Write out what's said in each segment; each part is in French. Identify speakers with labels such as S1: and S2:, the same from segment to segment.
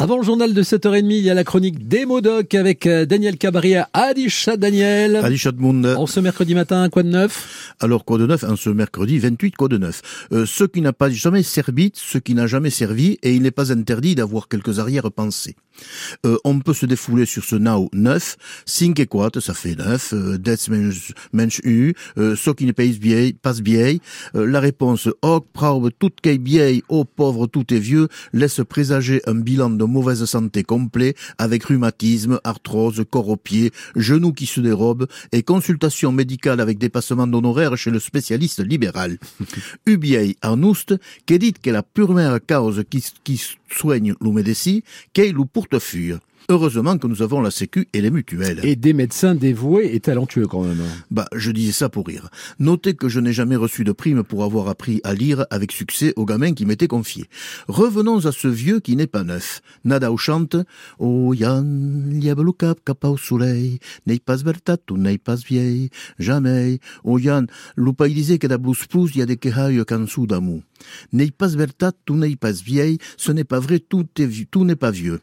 S1: Avant le journal de 7h30, il y a la chronique des Modoc avec euh, Daniel Cabaria. Adichat Daniel.
S2: Adichat Monde.
S1: En ce mercredi matin, quoi de neuf?
S2: Alors, quoi de neuf? En ce mercredi 28, quoi de neuf? Euh, Ce qui n'a pas jamais servi, ce qui n'a jamais servi, et il n'est pas interdit d'avoir quelques arrière-pensées. Euh, on peut se défouler sur ce now 9, 5 et quoi, ça fait 9, euh, mensch u, euh, ce qui ne paye bien, passe bien. Euh, la réponse, oh, praube, tout est bien, oh pauvre, tout est vieux, laisse présager un bilan de mauvaise santé complet avec rhumatisme, arthrose, corps aux pieds, genoux qui se dérobent et consultation médicale avec dépassement d'honoraires chez le spécialiste libéral. Ubiei Arnoust, qui dit que la première cause qui, qui soigne l'humidécie, qu'est le portefeuille. Heureusement que nous avons la Sécu et les mutuelles.
S1: Et des médecins dévoués et talentueux quand même.
S2: Bah, je disais ça pour rire. Notez que je n'ai jamais reçu de prime pour avoir appris à lire avec succès aux gamins qui m'étaient confiés. Revenons à ce vieux qui n'est pas neuf. Nada chante Oh Yann, le cap cap au soleil, n'aie pas vertat ou n'aie pas vieille, jamais. Oh Yann, l'oupa il disait que da blouse pousse, y a des quehailles dessous d'amour. N'aie pas vertat ou n'aie pas vieille, ce n'est pas vrai, tout est tout n'est pas vieux.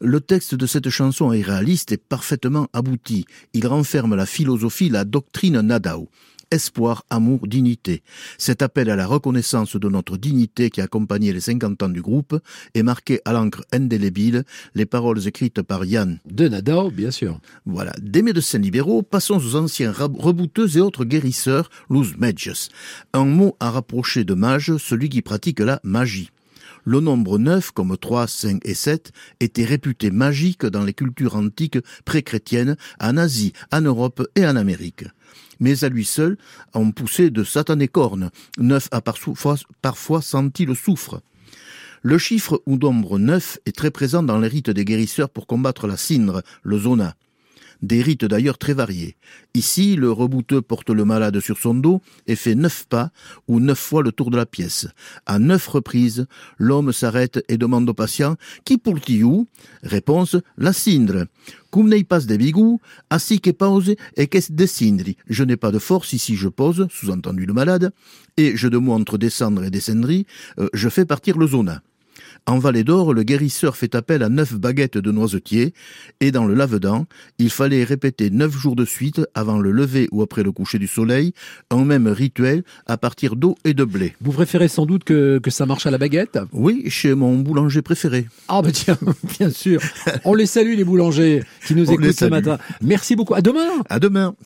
S2: Le texte de cette chanson est réaliste et parfaitement abouti. Il renferme la philosophie, la doctrine Nadao espoir, amour, dignité. Cet appel à la reconnaissance de notre dignité qui a accompagné les 50 ans du groupe est marqué à l'encre indélébile, les paroles écrites par Yann.
S1: De Nadao, bien sûr.
S2: Voilà. Des médecins libéraux, passons aux anciens rebouteux et autres guérisseurs, los medges. Un mot à rapprocher de mage, celui qui pratique la magie. Le nombre 9, comme 3, 5 et 7, était réputé magique dans les cultures antiques pré-chrétiennes, en Asie, en Europe et en Amérique. Mais à lui seul, on poussait de satanées cornes. Neuf a parfois, senti le soufre. Le chiffre ou nombre 9 est très présent dans les rites des guérisseurs pour combattre la cindre, le zona des rites d'ailleurs très variés. Ici, le rebouteux porte le malade sur son dos et fait neuf pas ou neuf fois le tour de la pièce. À neuf reprises, l'homme s'arrête et demande au patient Qui pour tiou Réponse La cindre. Cum nei pas de bigou, que pause et qu'est de cindri. Je n'ai pas de force ici je pose, sous-entendu le malade, et je entre descendre et descendri, euh, je fais partir le zona. En Vallée d'Or, le guérisseur fait appel à neuf baguettes de noisetier, et dans le lave-dents, il fallait répéter neuf jours de suite, avant le lever ou après le coucher du soleil, un même rituel à partir d'eau et de blé.
S1: Vous préférez sans doute que, que ça marche à la baguette?
S2: Oui, chez mon boulanger préféré.
S1: Ah bah tiens, bien sûr. On les salue les boulangers qui nous écoutent ce matin. Merci beaucoup. À demain.
S2: À demain.